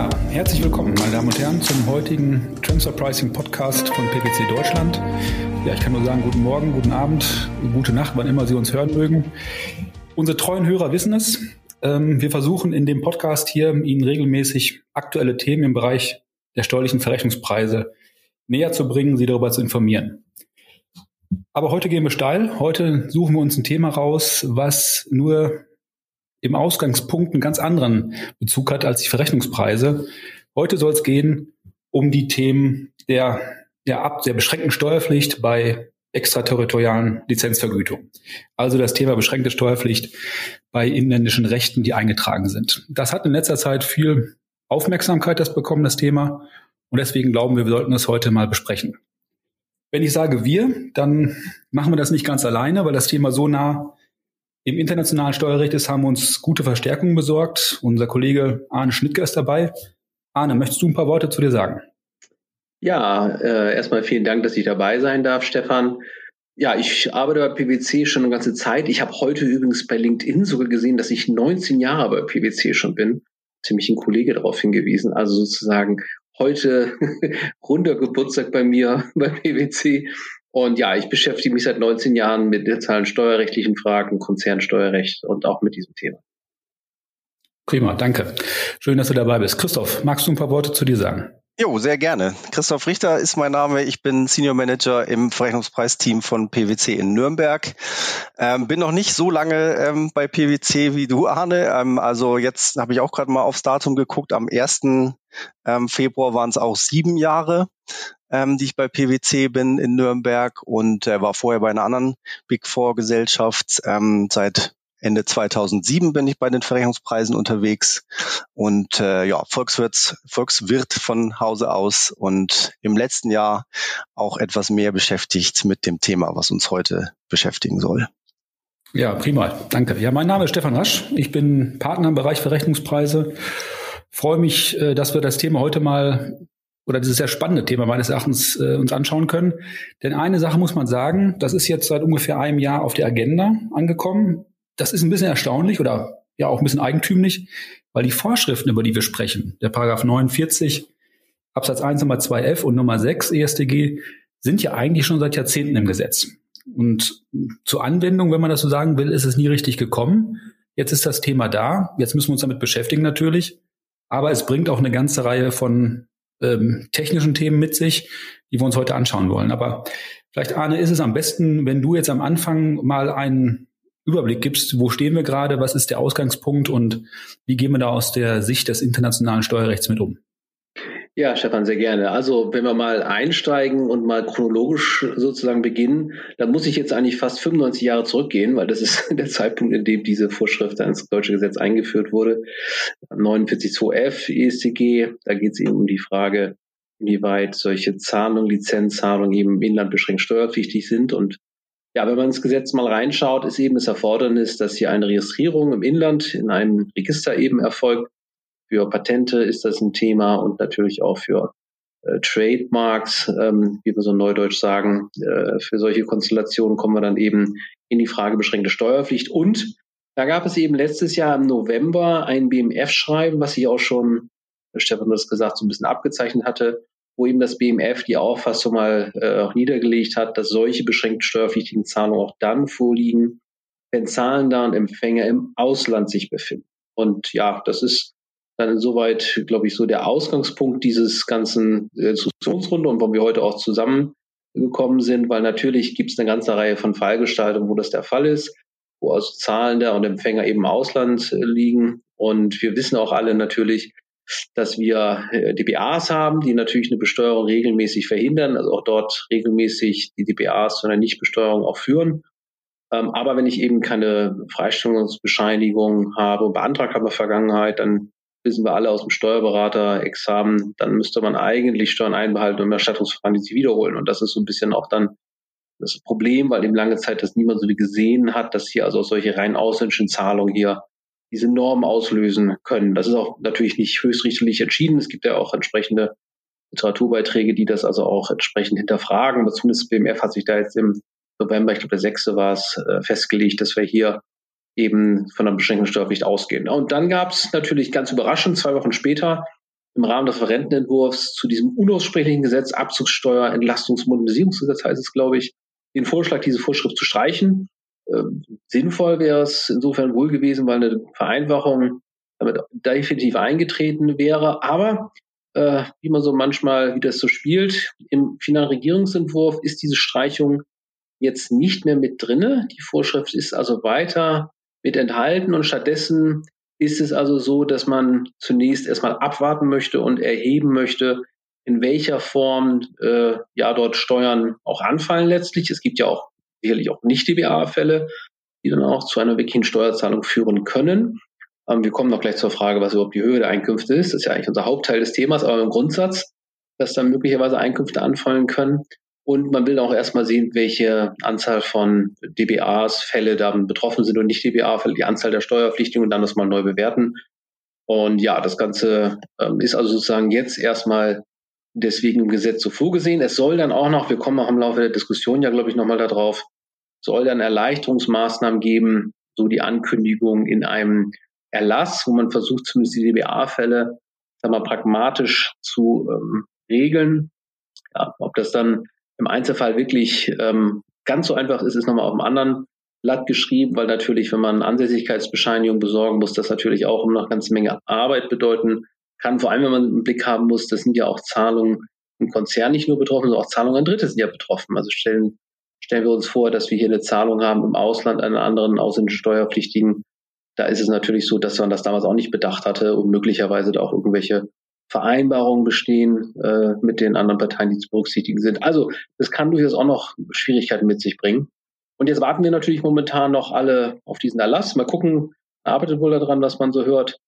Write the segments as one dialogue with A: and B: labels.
A: Ja, herzlich willkommen, meine Damen und Herren, zum heutigen Transfer Pricing Podcast von PwC Deutschland. Ja, ich kann nur sagen, guten Morgen, guten Abend, gute Nacht, wann immer Sie uns hören mögen. Unsere treuen Hörer wissen es. Ähm, wir versuchen in dem Podcast hier Ihnen regelmäßig aktuelle Themen im Bereich der steuerlichen Verrechnungspreise näher zu bringen, Sie darüber zu informieren. Aber heute gehen wir steil. Heute suchen wir uns ein Thema raus, was nur im Ausgangspunkt einen ganz anderen Bezug hat als die Verrechnungspreise. Heute soll es gehen um die Themen der, der, ab, der beschränkten Steuerpflicht bei extraterritorialen Lizenzvergütung. Also das Thema beschränkte Steuerpflicht bei inländischen Rechten, die eingetragen sind. Das hat in letzter Zeit viel Aufmerksamkeit das bekommen, das Thema. Und deswegen glauben wir, wir sollten das heute mal besprechen. Wenn ich sage wir, dann machen wir das nicht ganz alleine, weil das Thema so nah im internationalen Steuerrecht ist, haben wir uns gute Verstärkungen besorgt. Unser Kollege Arne Schnittger ist dabei. Arne, möchtest du ein paar Worte zu dir sagen?
B: Ja, äh, erstmal vielen Dank, dass ich dabei sein darf, Stefan. Ja, ich arbeite bei PwC schon eine ganze Zeit. Ich habe heute übrigens bei LinkedIn sogar gesehen, dass ich 19 Jahre bei PwC schon bin. Ziemlich ein Kollege darauf hingewiesen. Also sozusagen heute runder Geburtstag bei mir bei PwC. Und ja, ich beschäftige mich seit 19 Jahren mit digitalen steuerrechtlichen Fragen, Konzernsteuerrecht und auch mit diesem Thema.
A: Prima, danke. Schön, dass du dabei bist. Christoph, magst du ein paar Worte zu dir sagen?
C: Jo, sehr gerne. Christoph Richter ist mein Name. Ich bin Senior Manager im Verrechnungspreisteam von PwC in Nürnberg. Ähm, bin noch nicht so lange ähm, bei PwC wie du, Arne. Ähm, also jetzt habe ich auch gerade mal aufs Datum geguckt. Am 1. Ähm, Februar waren es auch sieben Jahre, ähm, die ich bei PwC bin in Nürnberg und äh, war vorher bei einer anderen Big Four Gesellschaft ähm, seit Ende 2007 bin ich bei den Verrechnungspreisen unterwegs und äh, ja, Volkswirt, Volkswirt von Hause aus und im letzten Jahr auch etwas mehr beschäftigt mit dem Thema, was uns heute beschäftigen soll.
A: Ja, prima. Danke. Ja, mein Name ist Stefan Rasch. Ich bin Partner im Bereich Verrechnungspreise. Freue mich, äh, dass wir das Thema heute mal oder dieses sehr spannende Thema meines Erachtens äh, uns anschauen können. Denn eine Sache muss man sagen, das ist jetzt seit ungefähr einem Jahr auf der Agenda angekommen das ist ein bisschen erstaunlich oder ja auch ein bisschen eigentümlich, weil die Vorschriften, über die wir sprechen, der Paragraph 49 Absatz 1 Nummer 2f und Nummer 6 EStG, sind ja eigentlich schon seit Jahrzehnten im Gesetz. Und zur Anwendung, wenn man das so sagen will, ist es nie richtig gekommen. Jetzt ist das Thema da. Jetzt müssen wir uns damit beschäftigen natürlich. Aber es bringt auch eine ganze Reihe von ähm, technischen Themen mit sich, die wir uns heute anschauen wollen. Aber vielleicht, Arne, ist es am besten, wenn du jetzt am Anfang mal einen Überblick gibst, wo stehen wir gerade, was ist der Ausgangspunkt und wie gehen wir da aus der Sicht des internationalen Steuerrechts mit um?
B: Ja, Stefan, sehr gerne. Also wenn wir mal einsteigen und mal chronologisch sozusagen beginnen, dann muss ich jetzt eigentlich fast 95 Jahre zurückgehen, weil das ist der Zeitpunkt, in dem diese Vorschrift ins deutsche Gesetz eingeführt wurde. 49.2f ESTG, da geht es eben um die Frage, inwieweit solche Zahlungen, Lizenzzahlungen eben im Inland beschränkt steuerpflichtig sind und ja, wenn man ins Gesetz mal reinschaut, ist eben das Erfordernis, dass hier eine Registrierung im Inland in einem Register eben erfolgt. Für Patente ist das ein Thema und natürlich auch für äh, Trademarks, ähm, wie wir so neudeutsch sagen. Äh, für solche Konstellationen kommen wir dann eben in die Frage beschränkte Steuerpflicht. Und da gab es eben letztes Jahr im November ein BMF-Schreiben, was ich auch schon, Stefan hat es gesagt, so ein bisschen abgezeichnet hatte, wo eben das BMF die Auffassung mal äh, auch niedergelegt hat, dass solche beschränkt steuerpflichtigen Zahlungen auch dann vorliegen, wenn Zahlender und Empfänger im Ausland sich befinden. Und ja, das ist dann insoweit, glaube ich, so der Ausgangspunkt dieses ganzen äh, Diskussionsrunde und warum wir heute auch zusammengekommen sind, weil natürlich gibt es eine ganze Reihe von Fallgestaltungen, wo das der Fall ist, wo also Zahlender und Empfänger eben im Ausland liegen. Und wir wissen auch alle natürlich, dass wir äh, DBAs haben, die natürlich eine Besteuerung regelmäßig verhindern, also auch dort regelmäßig die DBAs zu einer Nichtbesteuerung auch führen. Ähm, aber wenn ich eben keine Freistellungsbescheinigung habe, beantragt habe in der Vergangenheit, dann wissen wir alle aus dem Steuerberater-Examen, dann müsste man eigentlich Steuern einbehalten und Erstattungsverfahren die sie wiederholen. Und das ist so ein bisschen auch dann das Problem, weil eben lange Zeit das niemand so wie gesehen hat, dass hier also solche rein ausländischen Zahlungen hier diese Norm auslösen können. Das ist auch natürlich nicht höchstrichterlich entschieden. Es gibt ja auch entsprechende Literaturbeiträge, die das also auch entsprechend hinterfragen. Aber zumindest BMF hat sich da jetzt im November, ich glaube der 6. war es, festgelegt, dass wir hier eben von einer beschränkten Steuerpflicht ausgehen. Und dann gab es natürlich ganz überraschend, zwei Wochen später, im Rahmen des Rentenentwurfs zu diesem unaussprechlichen Gesetz, Abzugssteuer, Entlastungsmodernisierungsgesetz heißt es, glaube ich, den Vorschlag, diese Vorschrift zu streichen. Ähm, sinnvoll wäre es insofern wohl gewesen, weil eine Vereinfachung damit definitiv eingetreten wäre. Aber äh, wie man so manchmal, wie das so spielt, im finalen Regierungsentwurf ist diese Streichung jetzt nicht mehr mit drinne. Die Vorschrift ist also weiter mit enthalten und stattdessen ist es also so, dass man zunächst erstmal abwarten möchte und erheben möchte, in welcher Form äh, ja dort Steuern auch anfallen letztlich. Es gibt ja auch sicherlich auch nicht DBA-Fälle, die dann auch zu einer wirklichen Steuerzahlung führen können. Ähm, wir kommen noch gleich zur Frage, was überhaupt die Höhe der Einkünfte ist. Das ist ja eigentlich unser Hauptteil des Themas, aber im Grundsatz, dass dann möglicherweise Einkünfte anfallen können. Und man will auch erstmal sehen, welche Anzahl von DBAs, Fälle da betroffen sind und nicht DBA-Fälle, die Anzahl der Steuerpflichtigen und dann das mal neu bewerten. Und ja, das Ganze ähm, ist also sozusagen jetzt erstmal deswegen im Gesetz so vorgesehen. Es soll dann auch noch, wir kommen auch im Laufe der Diskussion ja, glaube ich, nochmal darauf, soll dann Erleichterungsmaßnahmen geben, so die Ankündigung in einem Erlass, wo man versucht, zumindest die DBA-Fälle, sagen wir, pragmatisch zu ähm, regeln. Ja, ob das dann im Einzelfall wirklich ähm, ganz so einfach ist, ist nochmal auf einem anderen Blatt geschrieben, weil natürlich, wenn man Ansässigkeitsbescheinigung besorgen muss, das natürlich auch noch eine ganze Menge Arbeit bedeuten kann. Vor allem, wenn man einen Blick haben muss, das sind ja auch Zahlungen im Konzern nicht nur betroffen, sondern auch Zahlungen an Dritte sind ja betroffen. Also stellen, stellen wir uns vor, dass wir hier eine Zahlung haben im Ausland an einen anderen ausländischen Steuerpflichtigen. Da ist es natürlich so, dass man das damals auch nicht bedacht hatte und möglicherweise da auch irgendwelche Vereinbarungen bestehen äh, mit den anderen Parteien, die zu berücksichtigen sind. Also das kann durchaus auch noch Schwierigkeiten mit sich bringen. Und jetzt warten wir natürlich momentan noch alle auf diesen Erlass. Mal gucken, arbeitet wohl daran, was man so hört.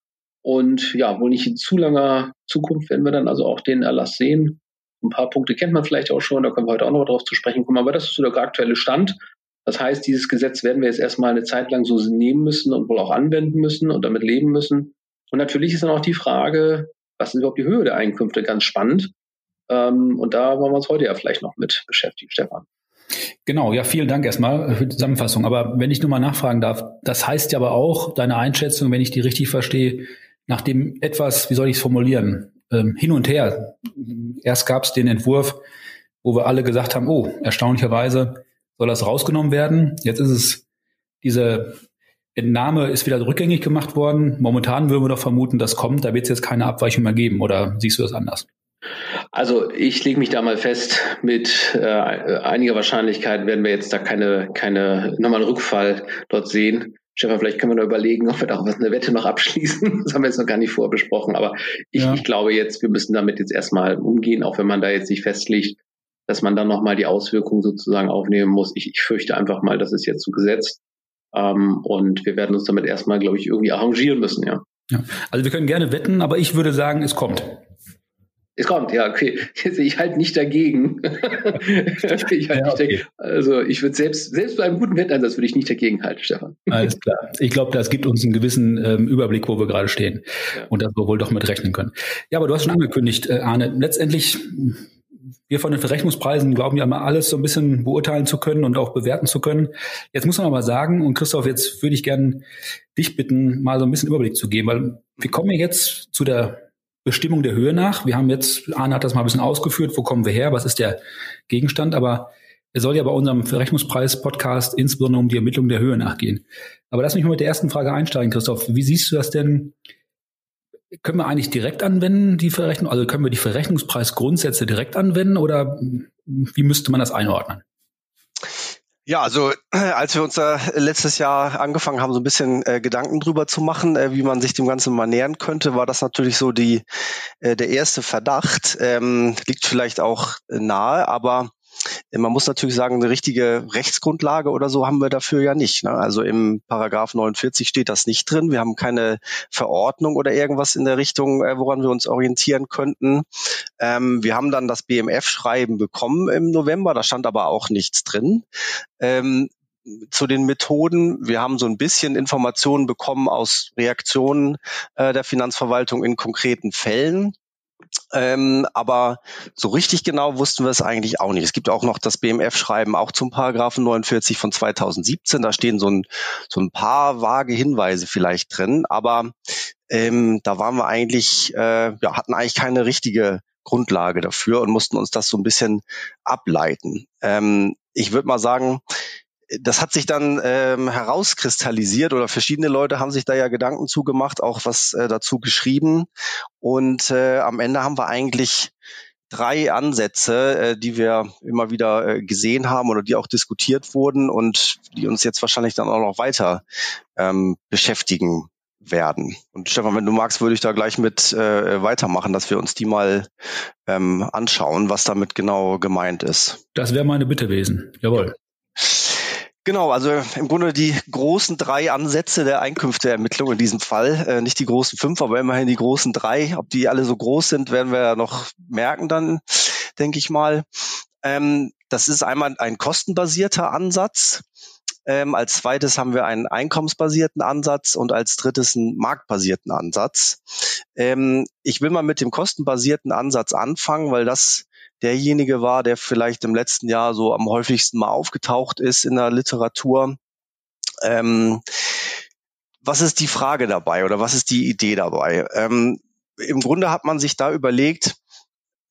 B: Und ja, wohl nicht in zu langer Zukunft werden wir dann also auch den Erlass sehen. Ein paar Punkte kennt man vielleicht auch schon, da können wir heute auch noch darauf zu sprechen kommen. Aber das ist so der aktuelle Stand. Das heißt, dieses Gesetz werden wir jetzt erstmal eine Zeit lang so nehmen müssen und wohl auch anwenden müssen und damit leben müssen. Und natürlich ist dann auch die Frage, was ist überhaupt die Höhe der Einkünfte? Ganz spannend. Ähm, und da wollen wir uns heute ja vielleicht noch mit beschäftigen, Stefan.
A: Genau, ja, vielen Dank erstmal für die Zusammenfassung. Aber wenn ich nur mal nachfragen darf, das heißt ja aber auch, deine Einschätzung, wenn ich die richtig verstehe, nach dem etwas, wie soll ich es formulieren, ähm, hin und her. Erst gab es den Entwurf, wo wir alle gesagt haben, oh, erstaunlicherweise soll das rausgenommen werden. Jetzt ist es diese Entnahme ist wieder rückgängig gemacht worden. Momentan würden wir doch vermuten, das kommt. Da wird es jetzt keine Abweichung mehr geben. Oder siehst du das anders?
B: Also ich lege mich da mal fest, mit äh, einiger Wahrscheinlichkeit werden wir jetzt da keine, keine nochmal einen Rückfall dort sehen. Stefan, vielleicht können wir noch überlegen, ob wir da auch was eine Wette noch abschließen. Das haben wir jetzt noch gar nicht vorbesprochen. Aber ich, ja. ich glaube jetzt, wir müssen damit jetzt erstmal umgehen, auch wenn man da jetzt nicht festlegt, dass man dann nochmal die Auswirkungen sozusagen aufnehmen muss. Ich, ich fürchte einfach mal, das ist jetzt so gesetzt. Ähm, und wir werden uns damit erstmal, glaube ich, irgendwie arrangieren müssen, ja.
A: ja. Also wir können gerne wetten, aber ich würde sagen, es kommt.
B: Es kommt, ja, okay. Ich halte nicht dagegen. ich halt ja, okay. dagegen. Also ich würde selbst, selbst bei einem guten Wetteinsatz würde ich nicht dagegen halten, Stefan.
A: Alles klar. Ich glaube, das gibt uns einen gewissen ähm, Überblick, wo wir gerade stehen. Ja. Und dass wir wohl doch mit rechnen können. Ja, aber du hast schon angekündigt, äh, Arne, letztendlich wir von den Verrechnungspreisen glauben ja mal alles so ein bisschen beurteilen zu können und auch bewerten zu können. Jetzt muss man aber sagen, und Christoph, jetzt würde ich gerne dich bitten, mal so ein bisschen Überblick zu geben, weil wir kommen ja jetzt zu der Bestimmung der Höhe nach. Wir haben jetzt, Arne hat das mal ein bisschen ausgeführt, wo kommen wir her, was ist der Gegenstand, aber es soll ja bei unserem Verrechnungspreis-Podcast insbesondere um die Ermittlung der Höhe nachgehen. Aber lass mich mal mit der ersten Frage einsteigen, Christoph. Wie siehst du das denn können wir eigentlich direkt anwenden, die Verrechnung? Also können wir die Verrechnungspreisgrundsätze direkt anwenden oder wie müsste man das einordnen?
C: Ja, also als wir uns da letztes Jahr angefangen haben, so ein bisschen äh, Gedanken drüber zu machen, äh, wie man sich dem Ganzen mal nähern könnte, war das natürlich so die äh, der erste Verdacht. Ähm, liegt vielleicht auch nahe, aber man muss natürlich sagen, eine richtige Rechtsgrundlage oder so haben wir dafür ja nicht. Ne? Also im Paragraph 49 steht das nicht drin. Wir haben keine Verordnung oder irgendwas in der Richtung, äh, woran wir uns orientieren könnten. Ähm, wir haben dann das BMF-Schreiben bekommen im November, da stand aber auch nichts drin. Ähm, zu den Methoden. Wir haben so ein bisschen Informationen bekommen aus Reaktionen äh, der Finanzverwaltung in konkreten Fällen. Ähm, aber so richtig genau wussten wir es eigentlich auch nicht. Es gibt auch noch das BMF-Schreiben auch zum Paragraphen 49 von 2017. Da stehen so ein, so ein paar vage Hinweise vielleicht drin, aber ähm, da waren wir eigentlich, äh, ja, hatten eigentlich keine richtige Grundlage dafür und mussten uns das so ein bisschen ableiten. Ähm, ich würde mal sagen, das hat sich dann ähm, herauskristallisiert oder verschiedene Leute haben sich da ja Gedanken zugemacht, auch was äh, dazu geschrieben. Und äh, am Ende haben wir eigentlich drei Ansätze, äh, die wir immer wieder äh, gesehen haben oder die auch diskutiert wurden und die uns jetzt wahrscheinlich dann auch noch weiter ähm, beschäftigen werden. Und Stefan, wenn du magst, würde ich da gleich mit äh, weitermachen, dass wir uns die mal ähm, anschauen, was damit genau gemeint ist.
A: Das wäre meine Bitte gewesen. Jawohl.
C: Genau, also im Grunde die großen drei Ansätze der Einkünfteermittlung in diesem Fall. Äh, nicht die großen fünf, aber immerhin die großen drei. Ob die alle so groß sind, werden wir ja noch merken dann, denke ich mal. Ähm, das ist einmal ein kostenbasierter Ansatz. Ähm, als zweites haben wir einen einkommensbasierten Ansatz und als drittes einen marktbasierten Ansatz. Ähm, ich will mal mit dem kostenbasierten Ansatz anfangen, weil das derjenige war, der vielleicht im letzten Jahr so am häufigsten mal aufgetaucht ist in der Literatur. Ähm, was ist die Frage dabei oder was ist die Idee dabei? Ähm, Im Grunde hat man sich da überlegt,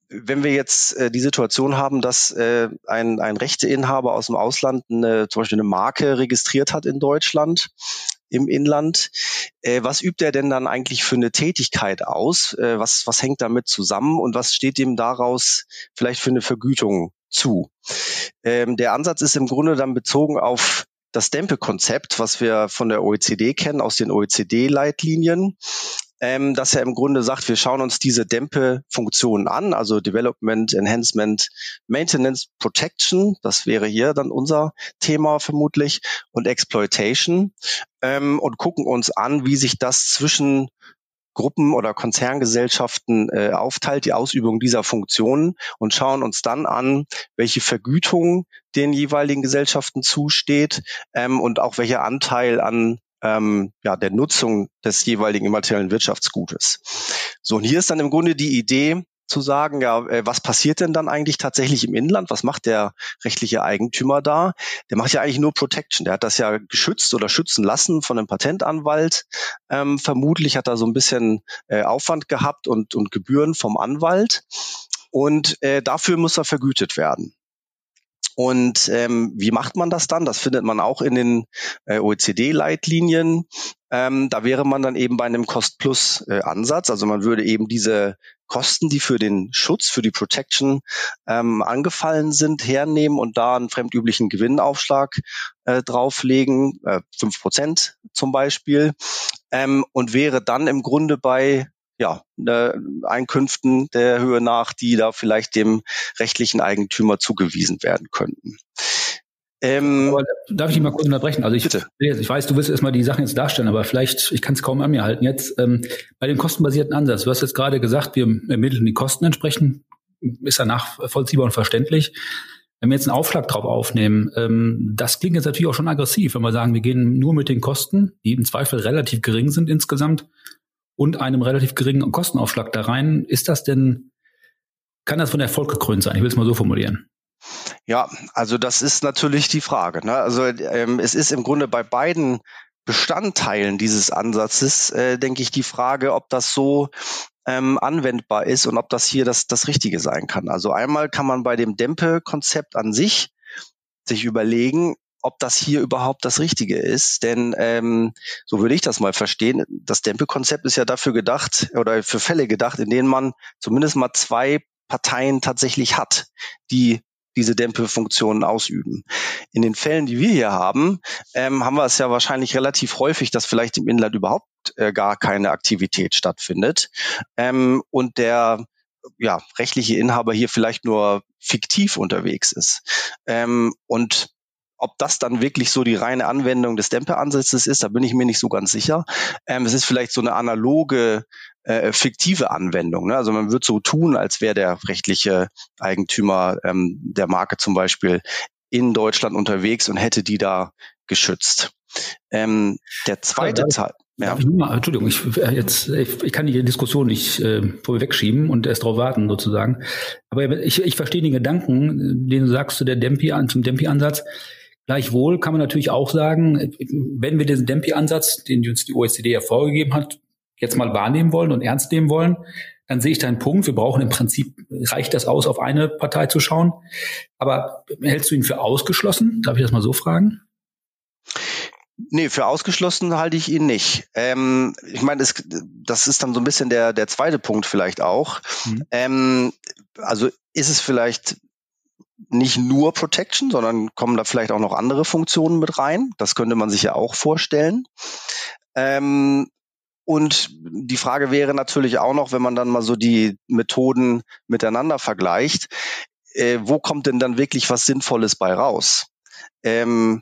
C: wenn wir jetzt äh, die Situation haben, dass äh, ein, ein Rechteinhaber aus dem Ausland eine, zum Beispiel eine Marke registriert hat in Deutschland, im Inland. Äh, was übt er denn dann eigentlich für eine Tätigkeit aus? Äh, was, was hängt damit zusammen und was steht ihm daraus vielleicht für eine Vergütung zu? Ähm, der Ansatz ist im Grunde dann bezogen auf das Dempel-Konzept, was wir von der OECD kennen, aus den OECD-Leitlinien ähm, dass er im Grunde sagt, wir schauen uns diese Dämpe-Funktionen an, also Development, Enhancement, Maintenance, Protection, das wäre hier dann unser Thema vermutlich, und Exploitation ähm, und gucken uns an, wie sich das zwischen Gruppen oder Konzerngesellschaften äh, aufteilt, die Ausübung dieser Funktionen und schauen uns dann an, welche Vergütung den jeweiligen Gesellschaften zusteht ähm, und auch welcher Anteil an ähm, ja, der Nutzung des jeweiligen immateriellen Wirtschaftsgutes. So, und hier ist dann im Grunde die Idee, zu sagen, ja, äh, was passiert denn dann eigentlich tatsächlich im Inland? Was macht der rechtliche Eigentümer da? Der macht ja eigentlich nur Protection. Der hat das ja geschützt oder schützen lassen von einem Patentanwalt. Ähm, vermutlich hat er so ein bisschen äh, Aufwand gehabt und, und Gebühren vom Anwalt. Und äh, dafür muss er vergütet werden. Und ähm, wie macht man das dann? Das findet man auch in den äh, OECD-Leitlinien. Ähm, da wäre man dann eben bei einem Cost-Plus-Ansatz. Also man würde eben diese Kosten, die für den Schutz, für die Protection ähm, angefallen sind, hernehmen und da einen fremdüblichen Gewinnaufschlag äh, drauflegen, äh, 5% zum Beispiel, ähm, und wäre dann im Grunde bei ja, äh, Einkünften der Höhe nach, die da vielleicht dem rechtlichen Eigentümer zugewiesen werden könnten.
A: Ähm, aber darf ich dich mal kurz unterbrechen? Also ich, bitte. ich weiß, du willst erstmal die Sachen jetzt darstellen, aber vielleicht, ich kann es kaum an mir halten. Jetzt ähm, bei dem kostenbasierten Ansatz, du hast jetzt gerade gesagt, wir ermitteln die Kosten entsprechend, ist ja nachvollziehbar und verständlich. Wenn wir jetzt einen Aufschlag drauf aufnehmen, ähm, das klingt jetzt natürlich auch schon aggressiv, wenn wir sagen, wir gehen nur mit den Kosten, die im Zweifel relativ gering sind insgesamt, und einem relativ geringen Kostenaufschlag da rein. Ist das denn, kann das von Erfolg gekrönt sein? Ich will es mal so formulieren.
C: Ja, also das ist natürlich die Frage. Ne? Also ähm, es ist im Grunde bei beiden Bestandteilen dieses Ansatzes, äh, denke ich, die Frage, ob das so ähm, anwendbar ist und ob das hier das, das Richtige sein kann. Also einmal kann man bei dem Dempe-Konzept an sich sich überlegen, ob das hier überhaupt das Richtige ist. Denn ähm, so würde ich das mal verstehen. Das Dempelkonzept ist ja dafür gedacht oder für Fälle gedacht, in denen man zumindest mal zwei Parteien tatsächlich hat, die diese Dämpelfunktionen ausüben. In den Fällen, die wir hier haben, ähm, haben wir es ja wahrscheinlich relativ häufig, dass vielleicht im Inland überhaupt äh, gar keine Aktivität stattfindet ähm, und der ja, rechtliche Inhaber hier vielleicht nur fiktiv unterwegs ist. Ähm, und ob das dann wirklich so die reine Anwendung des Dämpferansatzes ist, da bin ich mir nicht so ganz sicher. Ähm, es ist vielleicht so eine analoge, äh, fiktive Anwendung. Ne? Also man wird so tun, als wäre der rechtliche Eigentümer ähm, der Marke zum Beispiel in Deutschland unterwegs und hätte die da geschützt. Ähm, der zweite Teil.
A: Ja. Ich mal, Entschuldigung, ich, äh, jetzt, ich, ich kann die Diskussion nicht äh, vorwegschieben und erst darauf warten sozusagen. Aber ich, ich verstehe den Gedanken, den du sagst zu der Dempi, zum Dempi-Ansatz. Gleichwohl kann man natürlich auch sagen, wenn wir diesen Dempi-Ansatz, den uns die OECD ja vorgegeben hat, jetzt mal wahrnehmen wollen und ernst nehmen wollen, dann sehe ich da einen Punkt. Wir brauchen im Prinzip, reicht das aus, auf eine Partei zu schauen. Aber hältst du ihn für ausgeschlossen? Darf ich das mal so fragen?
C: Nee, für ausgeschlossen halte ich ihn nicht. Ähm, ich meine, das, das ist dann so ein bisschen der, der zweite Punkt vielleicht auch. Mhm. Ähm, also ist es vielleicht nicht nur Protection, sondern kommen da vielleicht auch noch andere Funktionen mit rein. Das könnte man sich ja auch vorstellen. Ähm, und die Frage wäre natürlich auch noch, wenn man dann mal so die Methoden miteinander vergleicht, äh, wo kommt denn dann wirklich was Sinnvolles bei raus? Ähm,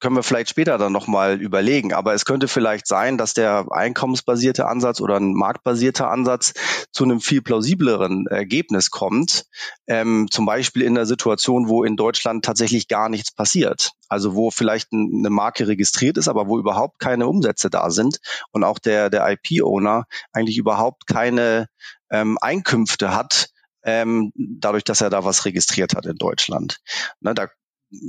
C: können wir vielleicht später dann nochmal überlegen. Aber es könnte vielleicht sein, dass der einkommensbasierte Ansatz oder ein marktbasierter Ansatz zu einem viel plausibleren Ergebnis kommt. Ähm, zum Beispiel in der Situation, wo in Deutschland tatsächlich gar nichts passiert. Also wo vielleicht eine Marke registriert ist, aber wo überhaupt keine Umsätze da sind und auch der, der IP-Owner eigentlich überhaupt keine ähm, Einkünfte hat, ähm, dadurch, dass er da was registriert hat in Deutschland. Ne, da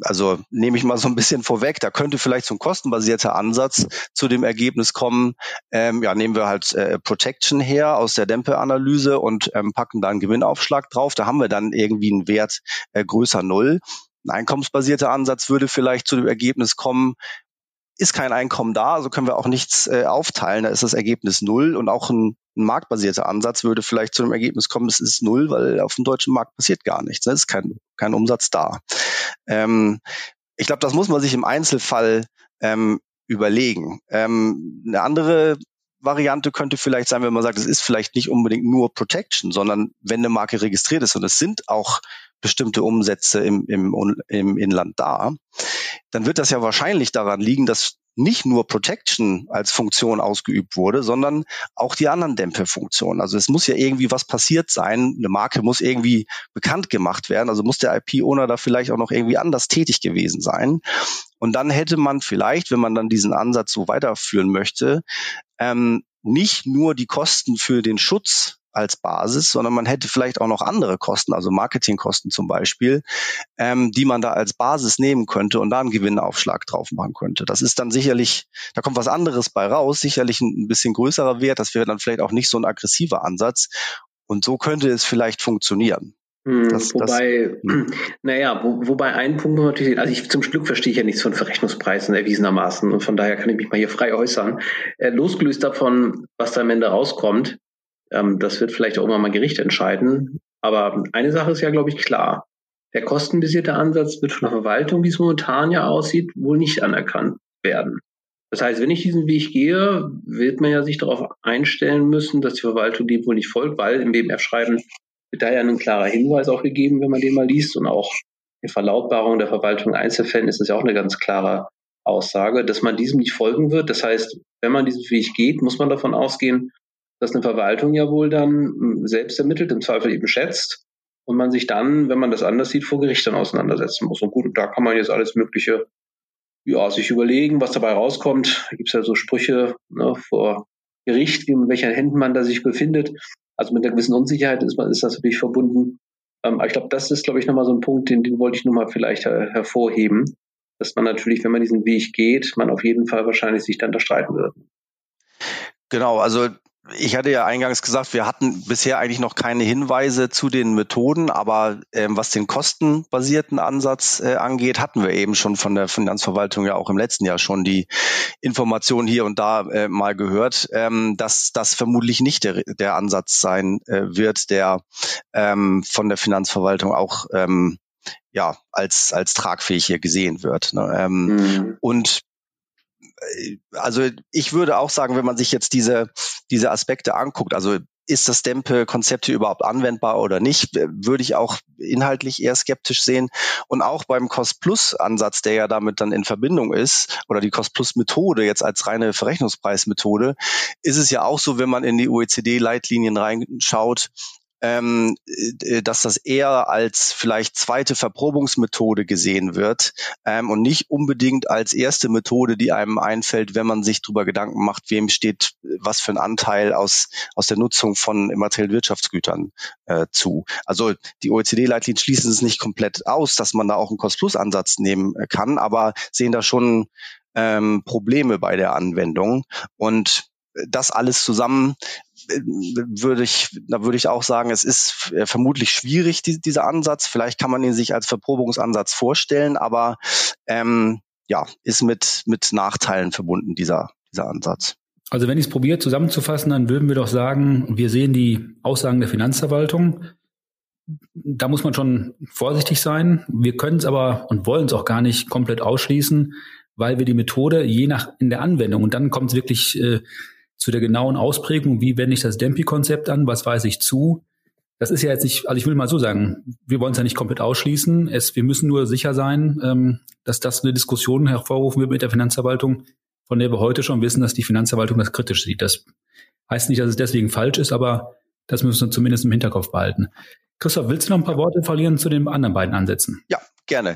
C: also nehme ich mal so ein bisschen vorweg, da könnte vielleicht so ein kostenbasierter Ansatz zu dem Ergebnis kommen, ähm, ja, nehmen wir halt äh, Protection her aus der Dämpfe-Analyse und ähm, packen da einen Gewinnaufschlag drauf. Da haben wir dann irgendwie einen Wert äh, größer Null. Ein einkommensbasierter Ansatz würde vielleicht zu dem Ergebnis kommen, ist kein Einkommen da, also können wir auch nichts äh, aufteilen. Da ist das Ergebnis null und auch ein, ein marktbasierter Ansatz würde vielleicht zu dem Ergebnis kommen, es ist null, weil auf dem deutschen Markt passiert gar nichts. Ne? Ist kein, kein Umsatz da. Ähm, ich glaube, das muss man sich im Einzelfall ähm, überlegen. Ähm, eine andere Variante könnte vielleicht sein, wenn man sagt, es ist vielleicht nicht unbedingt nur Protection, sondern wenn eine Marke registriert ist und es sind auch bestimmte Umsätze im, im, im Inland da, dann wird das ja wahrscheinlich daran liegen, dass nicht nur Protection als Funktion ausgeübt wurde, sondern auch die anderen Dämpfe-Funktionen. Also es muss ja irgendwie was passiert sein. Eine Marke muss irgendwie bekannt gemacht werden. Also muss der IP-Owner da vielleicht auch noch irgendwie anders tätig gewesen sein. Und dann hätte man vielleicht, wenn man dann diesen Ansatz so weiterführen möchte, ähm, nicht nur die Kosten für den Schutz als Basis, sondern man hätte vielleicht auch noch andere Kosten, also Marketingkosten zum Beispiel, ähm, die man da als Basis nehmen könnte und da einen Gewinnaufschlag drauf machen könnte. Das ist dann sicherlich, da kommt was anderes bei raus, sicherlich ein, ein bisschen größerer Wert. Das wäre dann vielleicht auch nicht so ein aggressiver Ansatz. Und so könnte es vielleicht funktionieren.
B: Hm, das, wobei, das, hm. naja, wo, wobei ein Punkt natürlich, also ich zum Glück verstehe ich ja nichts von Verrechnungspreisen erwiesenermaßen und von daher kann ich mich mal hier frei äußern. Äh, losgelöst davon, was da am Ende rauskommt, ähm, das wird vielleicht auch immer mal Gericht entscheiden. Aber eine Sache ist ja, glaube ich, klar. Der kostenbasierte Ansatz wird von der Verwaltung, wie es momentan ja aussieht, wohl nicht anerkannt werden. Das heißt, wenn ich diesen Weg gehe, wird man ja sich darauf einstellen müssen, dass die Verwaltung dem wohl nicht folgt, weil im BMF-Schreiben wird da ja ein klarer Hinweis auch gegeben, wenn man den mal liest und auch in Verlautbarung der Verwaltung Einzelfällen ist es ja auch eine ganz klare Aussage, dass man diesem nicht folgen wird. Das heißt, wenn man diesen Weg geht, muss man davon ausgehen, dass eine Verwaltung ja wohl dann hm, selbst ermittelt, im Zweifel eben schätzt und man sich dann, wenn man das anders sieht, vor Gericht dann auseinandersetzen muss. Und gut, da kann man jetzt alles Mögliche ja, sich überlegen, was dabei rauskommt. Da gibt es ja so Sprüche ne, vor Gericht, in welchen Händen man da sich befindet. Also mit einer gewissen Unsicherheit ist, man, ist das natürlich verbunden. Ähm, aber ich glaube, das ist, glaube ich, nochmal so ein Punkt, den, den wollte ich nochmal vielleicht her hervorheben, dass man natürlich, wenn man diesen Weg geht, man auf jeden Fall wahrscheinlich sich dann da streiten wird.
C: Genau, also ich hatte ja eingangs gesagt, wir hatten bisher eigentlich noch keine Hinweise zu den Methoden, aber ähm, was den kostenbasierten Ansatz äh, angeht, hatten wir eben schon von der Finanzverwaltung ja auch im letzten Jahr schon die Informationen hier und da äh, mal gehört, ähm, dass das vermutlich nicht der, der Ansatz sein äh, wird, der ähm, von der Finanzverwaltung auch ähm, ja als als tragfähig hier gesehen wird. Ne? Ähm, mhm. Und also ich würde auch sagen, wenn man sich jetzt diese, diese Aspekte anguckt, also ist das Dempe-Konzept hier überhaupt anwendbar oder nicht, würde ich auch inhaltlich eher skeptisch sehen. Und auch beim Cost-Plus-Ansatz, der ja damit dann in Verbindung ist, oder die Cost-Plus-Methode jetzt als reine Verrechnungspreismethode, ist es ja auch so, wenn man in die OECD-Leitlinien reinschaut, ähm, äh, dass das eher als vielleicht zweite Verprobungsmethode gesehen wird ähm, und nicht unbedingt als erste Methode, die einem einfällt, wenn man sich darüber Gedanken macht, wem steht was für ein Anteil aus, aus der Nutzung von immateriellen Wirtschaftsgütern äh, zu. Also die OECD-Leitlinien schließen es nicht komplett aus, dass man da auch einen Cost-Plus-Ansatz nehmen äh, kann, aber sehen da schon ähm, Probleme bei der Anwendung. Und das alles zusammen äh, würde ich, da würde ich auch sagen, es ist äh, vermutlich schwierig, die, dieser Ansatz. Vielleicht kann man ihn sich als Verprobungsansatz vorstellen, aber ähm, ja, ist mit, mit Nachteilen verbunden, dieser, dieser Ansatz.
A: Also wenn ich es probiere zusammenzufassen, dann würden wir doch sagen, wir sehen die Aussagen der Finanzverwaltung. Da muss man schon vorsichtig sein. Wir können es aber und wollen es auch gar nicht komplett ausschließen, weil wir die Methode je nach in der Anwendung und dann kommt es wirklich äh, zu der genauen Ausprägung, wie wende ich das Dempi-Konzept an, was weise ich zu. Das ist ja jetzt nicht, also ich will mal so sagen, wir wollen es ja nicht komplett ausschließen. Es, wir müssen nur sicher sein, ähm, dass das eine Diskussion hervorrufen wird mit der Finanzverwaltung, von der wir heute schon wissen, dass die Finanzverwaltung das kritisch sieht. Das heißt nicht, dass es deswegen falsch ist, aber das müssen wir zumindest im Hinterkopf behalten. Christoph, willst du noch ein paar Worte verlieren zu den anderen beiden Ansätzen?
C: Ja, gerne.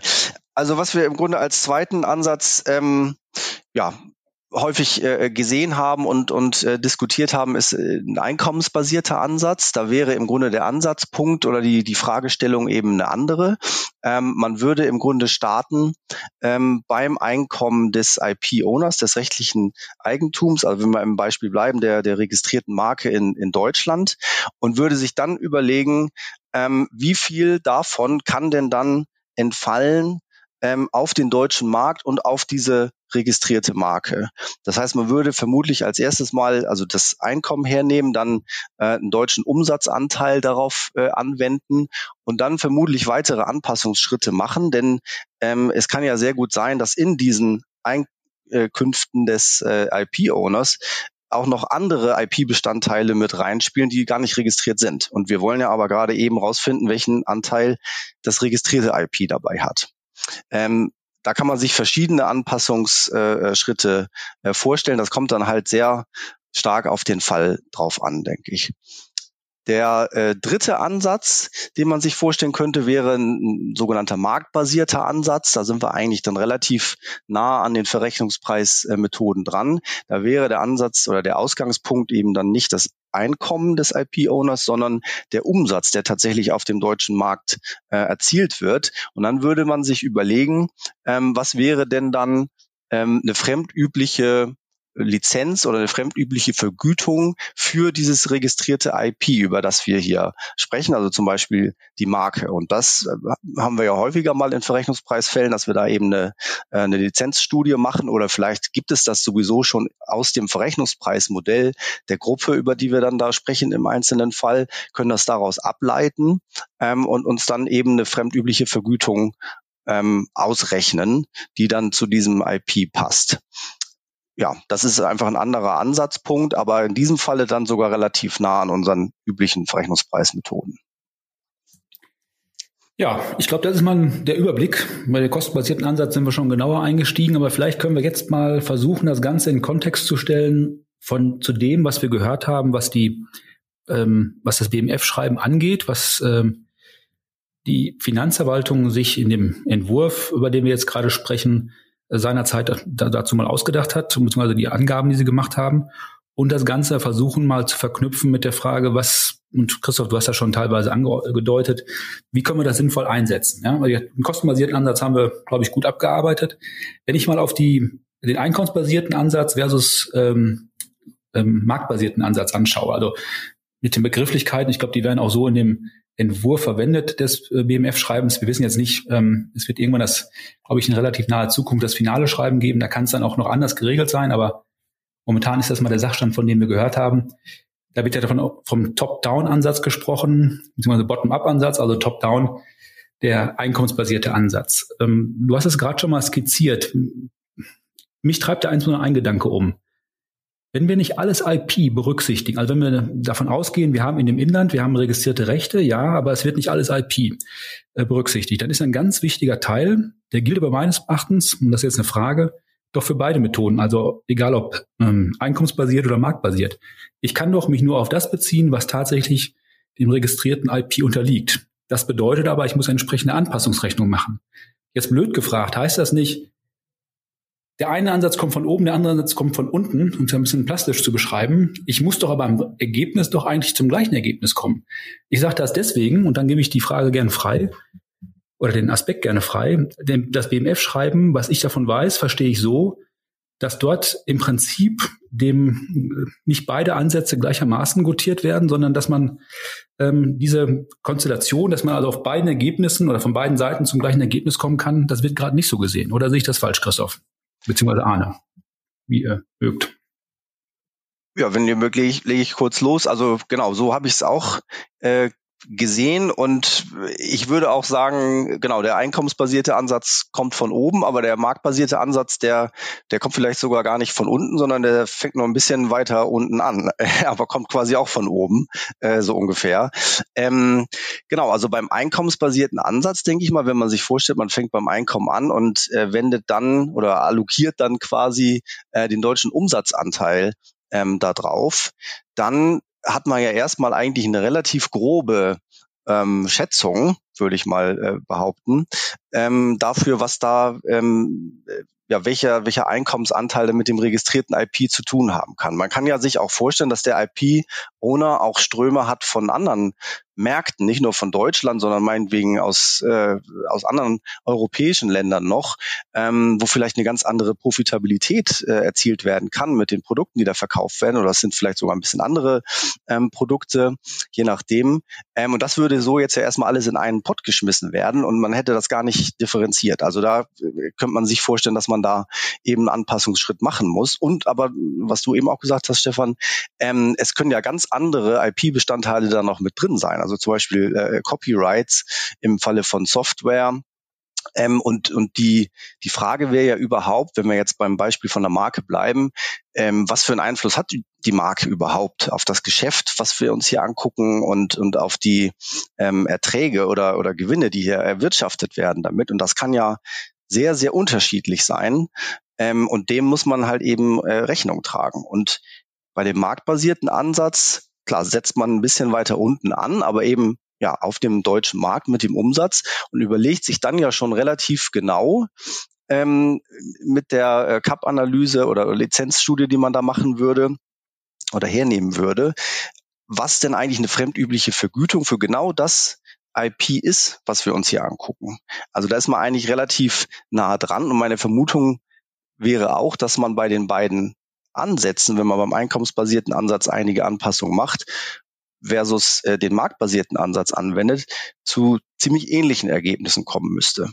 C: Also was wir im Grunde als zweiten Ansatz ähm, ja, häufig äh, gesehen haben und, und äh, diskutiert haben, ist äh, ein einkommensbasierter Ansatz. Da wäre im Grunde der Ansatzpunkt oder die, die Fragestellung eben eine andere. Ähm, man würde im Grunde starten ähm, beim Einkommen des IP-Owners, des rechtlichen Eigentums, also wenn wir im Beispiel bleiben, der, der registrierten Marke in, in Deutschland und würde sich dann überlegen, ähm, wie viel davon kann denn dann entfallen ähm, auf den deutschen Markt und auf diese registrierte Marke. Das heißt, man würde vermutlich als erstes mal also das Einkommen hernehmen, dann äh, einen deutschen Umsatzanteil darauf äh, anwenden und dann vermutlich weitere Anpassungsschritte machen, denn ähm, es kann ja sehr gut sein, dass in diesen Einkünften des äh, IP-Owners auch noch andere IP-Bestandteile mit reinspielen, die gar nicht registriert sind. Und wir wollen ja aber gerade eben rausfinden, welchen Anteil das registrierte IP dabei hat. Ähm, da kann man sich verschiedene Anpassungsschritte äh, vorstellen. Das kommt dann halt sehr stark auf den Fall drauf an, denke ich. Der äh, dritte Ansatz, den man sich vorstellen könnte, wäre ein, sogenannter marktbasierter Ansatz. Da sind wir eigentlich dann relativ nah an den Verrechnungspreismethoden äh, dran. Da wäre der Ansatz oder der Ausgangspunkt eben dann nicht das Einkommen des IP-Owners, sondern der Umsatz, der tatsächlich auf dem deutschen Markt äh, erzielt wird. Und dann würde man sich überlegen, ähm, was wäre denn dann ähm, eine fremdübliche Lizenz oder eine fremdübliche Vergütung für dieses registrierte IP, über das wir hier sprechen, also zum Beispiel die Marke. Und das äh, haben wir ja häufiger mal in Verrechnungspreisfällen, dass wir da eben eine, äh, eine Lizenzstudie machen oder vielleicht gibt es das sowieso schon aus dem Verrechnungspreismodell der Gruppe, über die wir dann da sprechen im einzelnen Fall, können das daraus ableiten ähm, und uns dann eben eine fremdübliche Vergütung ähm, ausrechnen, die dann zu diesem IP passt ja, das ist einfach ein anderer Ansatzpunkt, aber in diesem Falle dann sogar relativ nah an unseren üblichen Verrechnungspreismethoden.
A: Ja, ich glaube, das ist mal der Überblick. Bei der kostenbasierten Ansatz sind wir schon genauer eingestiegen, aber vielleicht können wir jetzt mal versuchen, das Ganze in Kontext zu stellen von zu dem, was wir gehört haben, was die, ähm, was das BMF-Schreiben angeht, was ähm, die Finanzverwaltung sich in dem Entwurf, über den wir jetzt gerade sprechen, seinerzeit dazu mal ausgedacht hat, beziehungsweise die Angaben, die sie gemacht haben. Und das Ganze versuchen mal zu verknüpfen mit der Frage, was, und Christoph, du hast ja schon teilweise angedeutet, wie können wir das sinnvoll einsetzen? Ja, den kostenbasierten Ansatz haben wir, glaube ich, gut abgearbeitet. Wenn ich mal auf die, den einkommensbasierten Ansatz versus ähm, ähm, marktbasierten Ansatz anschaue, also mit den Begrifflichkeiten, ich glaube, die werden auch so in dem Entwurf verwendet des äh, BMF-Schreibens. Wir wissen jetzt nicht, ähm, es wird irgendwann das, glaube ich, in relativ naher Zukunft das finale Schreiben geben. Da kann es dann auch noch anders geregelt sein, aber momentan ist das mal der Sachstand, von dem wir gehört haben. Da wird ja davon vom Top-Down-Ansatz gesprochen, beziehungsweise Bottom-Up-Ansatz, also Top-Down, der einkommensbasierte Ansatz. Ähm, du hast es gerade schon mal skizziert. Mich treibt da eins nur ein Gedanke um. Wenn wir nicht alles IP berücksichtigen, also wenn wir davon ausgehen, wir haben in dem Inland, wir haben registrierte Rechte, ja, aber es wird nicht alles IP äh, berücksichtigt, dann ist ein ganz wichtiger Teil, der gilt aber meines Erachtens, und das ist jetzt eine Frage, doch für beide Methoden, also egal ob ähm, einkommensbasiert oder marktbasiert. Ich kann doch mich nur auf das beziehen, was tatsächlich dem registrierten IP unterliegt. Das bedeutet aber, ich muss eine entsprechende Anpassungsrechnung machen. Jetzt blöd gefragt, heißt das nicht, der eine Ansatz kommt von oben, der andere Ansatz kommt von unten, um es ein bisschen plastisch zu beschreiben. Ich muss doch aber im Ergebnis doch eigentlich zum gleichen Ergebnis kommen. Ich sage das deswegen, und dann gebe ich die Frage gern frei, oder den Aspekt gerne frei. Denn das BMF-Schreiben, was ich davon weiß, verstehe ich so, dass dort im Prinzip dem nicht beide Ansätze gleichermaßen gotiert werden, sondern dass man ähm, diese Konstellation, dass man also auf beiden Ergebnissen oder von beiden Seiten zum gleichen Ergebnis kommen kann, das wird gerade nicht so gesehen. Oder sehe ich das falsch, Christoph? Beziehungsweise Arne, wie ihr mögt.
C: Ja, wenn ihr möglich, lege ich kurz los. Also genau, so habe ich es auch äh, gesehen und ich würde auch sagen, genau, der einkommensbasierte Ansatz kommt von oben, aber der marktbasierte Ansatz, der, der kommt vielleicht sogar gar nicht von unten, sondern der fängt noch ein bisschen weiter unten an, aber kommt quasi auch von oben, äh, so ungefähr. Ähm, genau, also beim einkommensbasierten Ansatz, denke ich mal, wenn man sich vorstellt, man fängt beim Einkommen an und äh, wendet dann oder allokiert dann quasi äh, den deutschen Umsatzanteil ähm, da drauf, dann hat man ja erstmal eigentlich eine relativ grobe ähm, Schätzung, würde ich mal äh, behaupten, ähm, dafür, was da ähm, ja, welcher, welcher Einkommensanteile mit dem registrierten IP zu tun haben kann. Man kann ja sich auch vorstellen, dass der IP-Owner auch Ströme hat von anderen Märkten, nicht nur von Deutschland, sondern meinetwegen aus, äh, aus anderen europäischen Ländern noch, ähm, wo vielleicht eine ganz andere Profitabilität äh, erzielt werden kann mit den Produkten, die da verkauft werden. Oder es sind vielleicht sogar ein bisschen andere ähm, Produkte, je nachdem. Ähm, und das würde so jetzt ja erstmal alles in einen Pott geschmissen werden und man hätte das gar nicht differenziert. Also da äh, könnte man sich vorstellen, dass man da eben einen Anpassungsschritt machen muss. Und aber, was du eben auch gesagt hast, Stefan, ähm, es können ja ganz andere IP-Bestandteile da noch mit drin sein. Also zum Beispiel äh, Copyrights im Falle von Software. Ähm, und und die, die Frage wäre ja überhaupt, wenn wir jetzt beim Beispiel von der Marke bleiben, ähm, was für einen Einfluss hat die Marke überhaupt auf das Geschäft, was wir uns hier angucken und, und auf die ähm, Erträge oder, oder Gewinne, die hier erwirtschaftet werden damit. Und das kann ja sehr, sehr unterschiedlich sein. Ähm, und dem muss man halt eben äh, Rechnung tragen. Und bei dem marktbasierten Ansatz Klar, setzt man ein bisschen weiter unten an, aber eben ja auf dem deutschen Markt mit dem Umsatz und überlegt sich dann ja schon relativ genau ähm, mit der äh, CAP-Analyse oder Lizenzstudie, die man da machen würde oder hernehmen würde, was denn eigentlich eine fremdübliche Vergütung für genau das IP ist, was wir uns hier angucken. Also da ist man eigentlich relativ nah dran und meine Vermutung wäre auch, dass man bei den beiden Ansätzen, wenn man beim einkommensbasierten Ansatz einige Anpassungen macht, versus äh, den marktbasierten Ansatz anwendet, zu ziemlich ähnlichen Ergebnissen kommen müsste.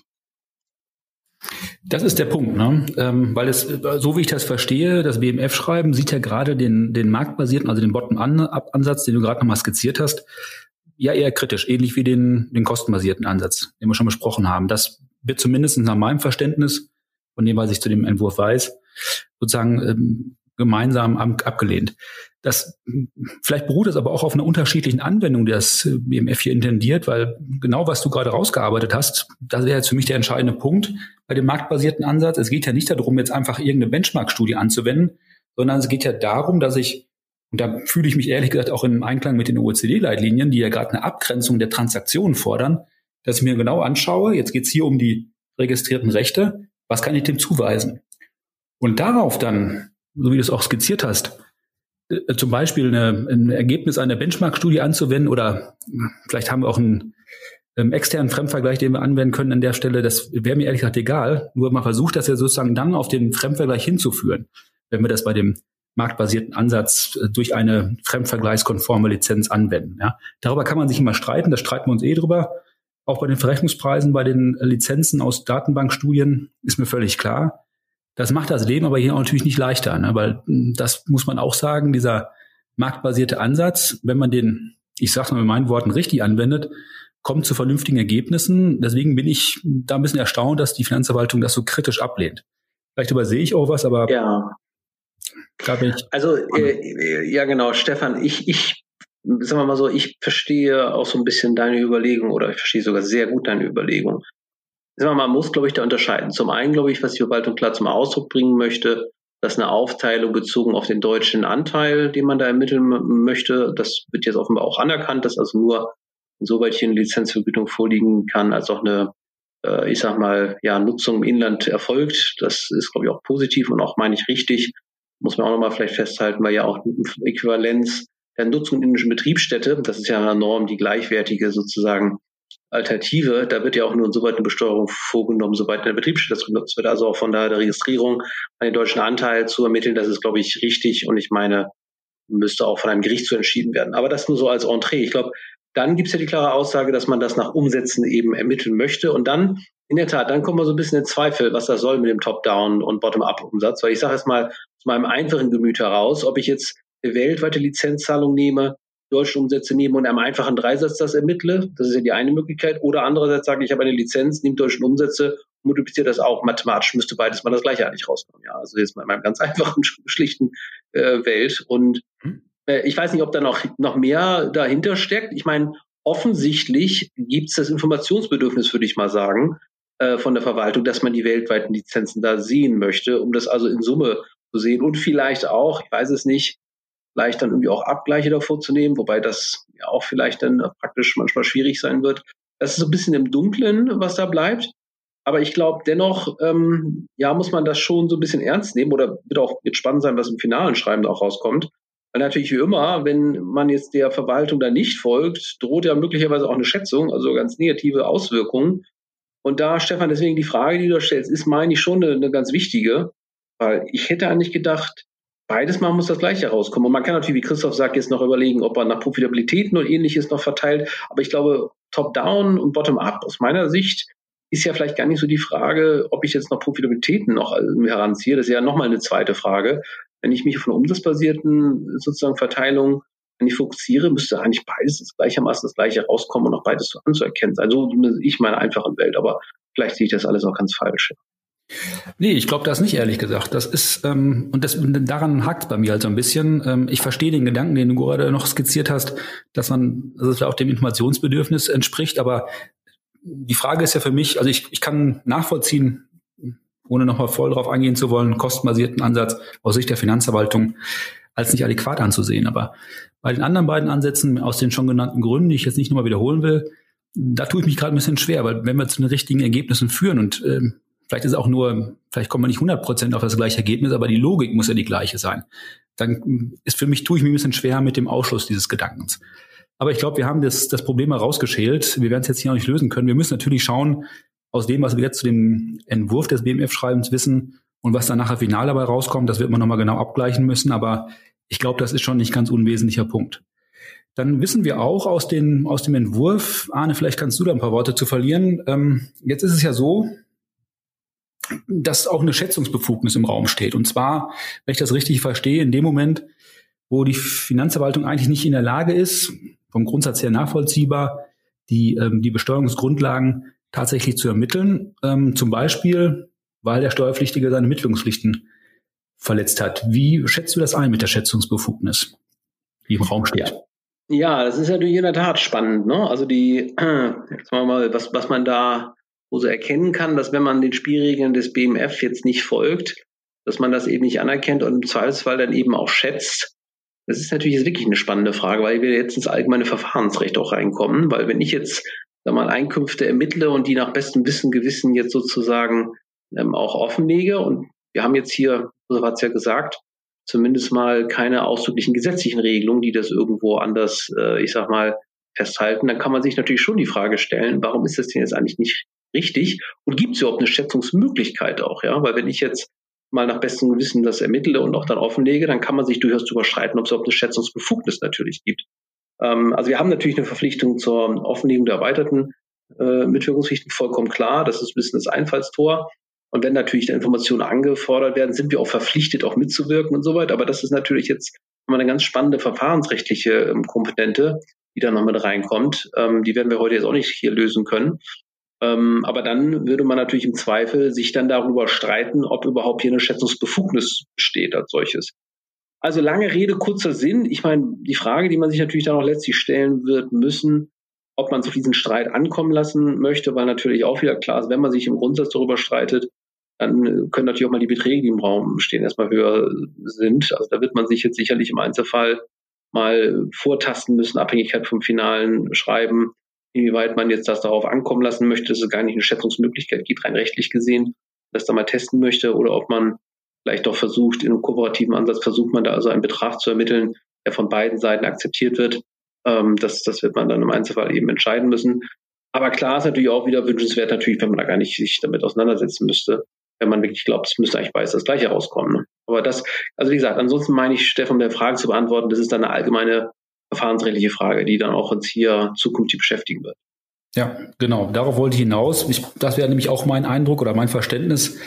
A: Das ist der Punkt, ne? Ähm, weil es, so wie ich das verstehe, das BMF-Schreiben sieht ja gerade den, den marktbasierten, also den Bottom-up-Ansatz, den du gerade nochmal skizziert hast, ja eher kritisch, ähnlich wie den, den kostenbasierten Ansatz, den wir schon besprochen haben. Das wird zumindest nach meinem Verständnis, von dem, was ich zu dem Entwurf weiß, sozusagen ähm, gemeinsam abgelehnt. Das, vielleicht beruht es aber auch auf einer unterschiedlichen Anwendung, die das BMF hier intendiert, weil genau was du gerade rausgearbeitet hast, das wäre jetzt für mich der entscheidende Punkt bei dem marktbasierten Ansatz. Es geht ja nicht darum, jetzt einfach irgendeine Benchmark-Studie anzuwenden, sondern es geht ja darum, dass ich, und da fühle ich mich ehrlich gesagt auch im Einklang mit den OECD-Leitlinien, die ja gerade eine Abgrenzung der Transaktionen fordern, dass ich mir genau anschaue, jetzt geht es hier um die registrierten Rechte, was kann ich dem zuweisen? Und darauf dann so wie du es auch skizziert hast, äh, zum Beispiel eine, ein Ergebnis einer Benchmark-Studie anzuwenden oder vielleicht haben wir auch einen ähm, externen Fremdvergleich, den wir anwenden können an der Stelle, das wäre mir ehrlich gesagt egal. Nur man versucht das ja sozusagen dann auf den Fremdvergleich hinzuführen, wenn wir das bei dem marktbasierten Ansatz äh, durch eine fremdvergleichskonforme Lizenz anwenden. Ja. Darüber kann man sich immer streiten, da streiten wir uns eh drüber. Auch bei den Verrechnungspreisen, bei den Lizenzen aus Datenbankstudien ist mir völlig klar. Das macht das Leben aber hier natürlich nicht leichter, ne? weil hm, das muss man auch sagen, dieser marktbasierte Ansatz, wenn man den, ich sage mal mit meinen Worten, richtig anwendet, kommt zu vernünftigen Ergebnissen. Deswegen bin ich da ein bisschen erstaunt, dass die Finanzverwaltung das so kritisch ablehnt. Vielleicht übersehe ich auch was, aber
B: ja. glaube ich. Also äh, ja genau, Stefan, ich, ich sagen wir mal so, ich verstehe auch so ein bisschen deine Überlegung oder ich verstehe sogar sehr gut deine Überlegung man muss, glaube ich, da unterscheiden. Zum einen, glaube ich, was die Verwaltung klar zum Ausdruck bringen möchte, dass eine Aufteilung bezogen auf den deutschen Anteil, den man da ermitteln möchte, das wird jetzt offenbar auch anerkannt, dass also nur insoweit hier eine Lizenzvergütung vorliegen kann, als auch eine, äh, ich sag mal, ja, Nutzung im Inland erfolgt. Das ist, glaube ich, auch positiv und auch, meine ich, richtig. Muss man auch nochmal vielleicht festhalten, weil ja auch Äquivalenz der Nutzung indischen Betriebsstätte, das ist ja eine Norm, die gleichwertige sozusagen Alternative, da wird ja auch nur insoweit eine Besteuerung vorgenommen, soweit eine Betriebsstätte genutzt wird. Also auch von daher der Registrierung den deutschen Anteil zu ermitteln, das ist, glaube ich, richtig und ich meine, müsste auch von einem Gericht zu entschieden werden. Aber das nur so als Entree. Ich glaube, dann gibt es ja die klare Aussage, dass man das nach Umsätzen eben ermitteln möchte. Und dann, in der Tat, dann kommen wir so ein bisschen in Zweifel, was das soll mit dem Top-Down- und Bottom-up-Umsatz. Weil ich sage jetzt mal aus meinem einfachen Gemüt heraus, ob ich jetzt eine weltweite Lizenzzahlung nehme deutsche Umsätze nehme und einem einfachen Dreisatz das ermittle. Das ist ja die eine Möglichkeit. Oder andererseits sage ich, ich habe eine Lizenz, nehme deutsche Umsätze, multipliziere das auch. Mathematisch müsste beides mal das gleiche eigentlich rauskommen. Ja, also jetzt mal in meinem ganz einfachen, schlichten äh, Welt. Und hm. äh, ich weiß nicht, ob da noch, noch mehr dahinter steckt. Ich meine, offensichtlich gibt es das Informationsbedürfnis, würde ich mal sagen, äh, von der Verwaltung, dass man die weltweiten Lizenzen da sehen möchte, um das also in Summe zu sehen und vielleicht auch, ich weiß es nicht, vielleicht dann irgendwie auch Abgleiche davor zu nehmen, wobei das ja auch vielleicht dann praktisch manchmal schwierig sein wird. Das ist so ein bisschen im Dunklen, was da bleibt. Aber ich glaube dennoch, ähm, ja, muss man das schon so ein bisschen ernst nehmen oder wird auch jetzt spannend sein, was im finalen Schreiben auch rauskommt. Weil natürlich wie immer, wenn man jetzt der Verwaltung da nicht folgt, droht ja möglicherweise auch eine Schätzung, also ganz negative Auswirkungen. Und da, Stefan, deswegen die Frage, die du stellst, ist, meine ich, schon eine, eine ganz wichtige, weil ich hätte eigentlich gedacht, beides Mal muss das Gleiche rauskommen. Und man kann natürlich, wie Christoph sagt, jetzt noch überlegen, ob man nach Profitabilitäten und ähnliches noch verteilt. Aber ich glaube, Top-Down und Bottom-up aus meiner Sicht ist ja vielleicht gar nicht so die Frage, ob ich jetzt noch Profitabilitäten noch heranziehe. Das ist ja nochmal eine zweite Frage. Wenn ich mich auf eine umsatzbasierten sozusagen Verteilung wenn ich fokussiere, müsste eigentlich beides gleichermaßen das gleiche rauskommen und auch beides so anzuerkennen sein. So ich meine einfachen Welt, aber vielleicht sehe ich das alles auch ganz falsch.
A: Nee, ich glaube das nicht, ehrlich gesagt. Das ist, ähm, und das, daran hakt bei mir halt so ein bisschen. Ähm, ich verstehe den Gedanken, den du gerade noch skizziert hast, dass man, dass es auch dem Informationsbedürfnis entspricht, aber die Frage ist ja für mich, also ich, ich kann nachvollziehen, ohne nochmal voll darauf eingehen zu wollen, kostenbasierten Ansatz aus Sicht der Finanzverwaltung als nicht adäquat anzusehen. Aber bei den anderen beiden Ansätzen, aus den schon genannten Gründen, die ich jetzt nicht nochmal wiederholen will, da tue ich mich gerade ein bisschen schwer, weil wenn wir zu den richtigen Ergebnissen führen und ähm, Vielleicht ist auch nur, vielleicht kommt man nicht 100 Prozent auf das gleiche Ergebnis, aber die Logik muss ja die gleiche sein. Dann ist für mich, tue ich mir ein bisschen schwer mit dem Ausschluss dieses Gedankens. Aber ich glaube, wir haben das, das Problem herausgeschält. Wir werden es jetzt hier noch nicht lösen können. Wir müssen natürlich schauen, aus dem, was wir jetzt zu dem Entwurf des BMF-Schreibens wissen und was dann nachher final dabei rauskommt, das wird man nochmal genau abgleichen müssen. Aber ich glaube, das ist schon nicht ganz unwesentlicher Punkt. Dann wissen wir auch aus, den, aus dem Entwurf, Arne, vielleicht kannst du da ein paar Worte zu verlieren. Ähm, jetzt ist es ja so, dass auch eine Schätzungsbefugnis im Raum steht. Und zwar, wenn ich das richtig verstehe, in dem Moment, wo die Finanzverwaltung eigentlich nicht in der Lage ist, vom Grundsatz her nachvollziehbar, die, ähm, die Besteuerungsgrundlagen tatsächlich zu ermitteln. Ähm, zum Beispiel, weil der Steuerpflichtige seine Ermittlungspflichten verletzt hat. Wie schätzt du das ein mit der Schätzungsbefugnis, die im Raum steht?
B: Ja. Ja, das ist natürlich in der Tat spannend. Ne? Also die, jetzt mal, was, was man da wo sie erkennen kann, dass wenn man den Spielregeln des BMF jetzt nicht folgt, dass man das eben nicht anerkennt und im Zweifelsfall dann eben auch schätzt. Das ist natürlich jetzt wirklich eine spannende Frage, weil wir jetzt ins allgemeine Verfahrensrecht auch reinkommen, weil wenn ich jetzt sag mal Einkünfte ermittle und die nach bestem Wissen Gewissen jetzt sozusagen ähm, auch offenlege und wir haben jetzt hier, so hat es ja gesagt, zumindest mal keine ausdrücklichen gesetzlichen Regelungen, die das irgendwo anders, äh, ich sag mal, festhalten, dann kann man sich natürlich schon die Frage stellen, warum ist das denn jetzt eigentlich nicht richtig? Und gibt es überhaupt eine Schätzungsmöglichkeit auch? Ja, weil wenn ich jetzt mal nach bestem Gewissen das ermittle und auch dann offenlege, dann kann man sich durchaus darüber streiten, ob es überhaupt eine Schätzungsbefugnis natürlich gibt. Ähm, also wir haben natürlich eine Verpflichtung zur Offenlegung der erweiterten äh, Mitwirkungspflichten, vollkommen klar. Das ist ein bisschen das Einfallstor. Und wenn natürlich Informationen angefordert werden, sind wir auch verpflichtet, auch mitzuwirken und so weiter. Aber das ist natürlich jetzt eine ganz spannende verfahrensrechtliche ähm, Komponente, die da noch mit reinkommt. Ähm, die werden wir heute jetzt auch nicht hier lösen können. Ähm, aber dann würde man natürlich im Zweifel sich dann darüber streiten, ob überhaupt hier eine Schätzungsbefugnis besteht als solches. Also lange Rede, kurzer Sinn. Ich meine, die Frage, die man sich natürlich dann auch letztlich stellen wird müssen, ob man zu diesem Streit ankommen lassen möchte, weil natürlich auch wieder klar ist, wenn man sich im Grundsatz darüber streitet, dann können natürlich auch mal die Beträge, die im Raum stehen, erstmal höher sind. Also da wird man sich jetzt sicherlich im Einzelfall mal vortasten müssen, Abhängigkeit vom finalen Schreiben, inwieweit man jetzt das darauf ankommen lassen möchte, dass es gar nicht eine Schätzungsmöglichkeit gibt, rein rechtlich gesehen, das da mal testen möchte oder ob man vielleicht doch versucht, in einem kooperativen Ansatz versucht man da also einen Betrag zu ermitteln, der von beiden Seiten akzeptiert wird. Ähm, das, das wird man dann im Einzelfall eben entscheiden müssen. Aber klar ist natürlich auch wieder wünschenswert, natürlich, wenn man da gar nicht sich damit auseinandersetzen müsste, wenn man wirklich glaubt, es müsste eigentlich beides das Gleiche rauskommen. Ne? Aber das, also wie gesagt, ansonsten meine ich, Stefan, der Frage zu beantworten, das ist dann eine allgemeine verfahrensrechtliche Frage, die dann auch uns hier zukünftig beschäftigen wird.
A: Ja, genau. Darauf wollte ich hinaus. Ich, das wäre nämlich auch mein Eindruck oder mein Verständnis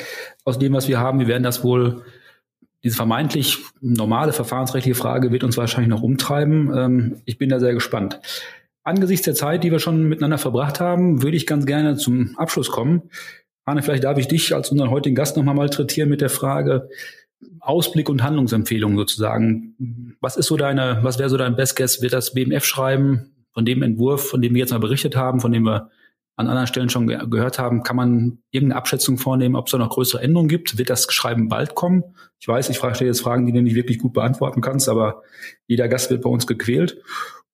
A: aus dem, was wir haben. Wir werden das wohl, diese vermeintlich normale verfahrensrechtliche Frage wird uns wahrscheinlich noch umtreiben. Ähm, ich bin da sehr gespannt. Angesichts der Zeit, die wir schon miteinander verbracht haben, würde ich ganz gerne zum Abschluss kommen. Arne, vielleicht darf ich dich als unseren heutigen Gast nochmal malträtieren mit der Frage Ausblick und Handlungsempfehlung sozusagen. Was ist so deine, was wäre so dein Best Guess? Wird das BMF schreiben? Von dem Entwurf, von dem wir jetzt mal berichtet haben, von dem wir an anderen Stellen schon ge gehört haben, kann man irgendeine Abschätzung vornehmen, ob es da noch größere Änderungen gibt? Wird das Schreiben bald kommen? Ich weiß, ich frage jetzt Fragen, die du nicht wirklich gut beantworten kannst, aber jeder Gast wird bei uns gequält.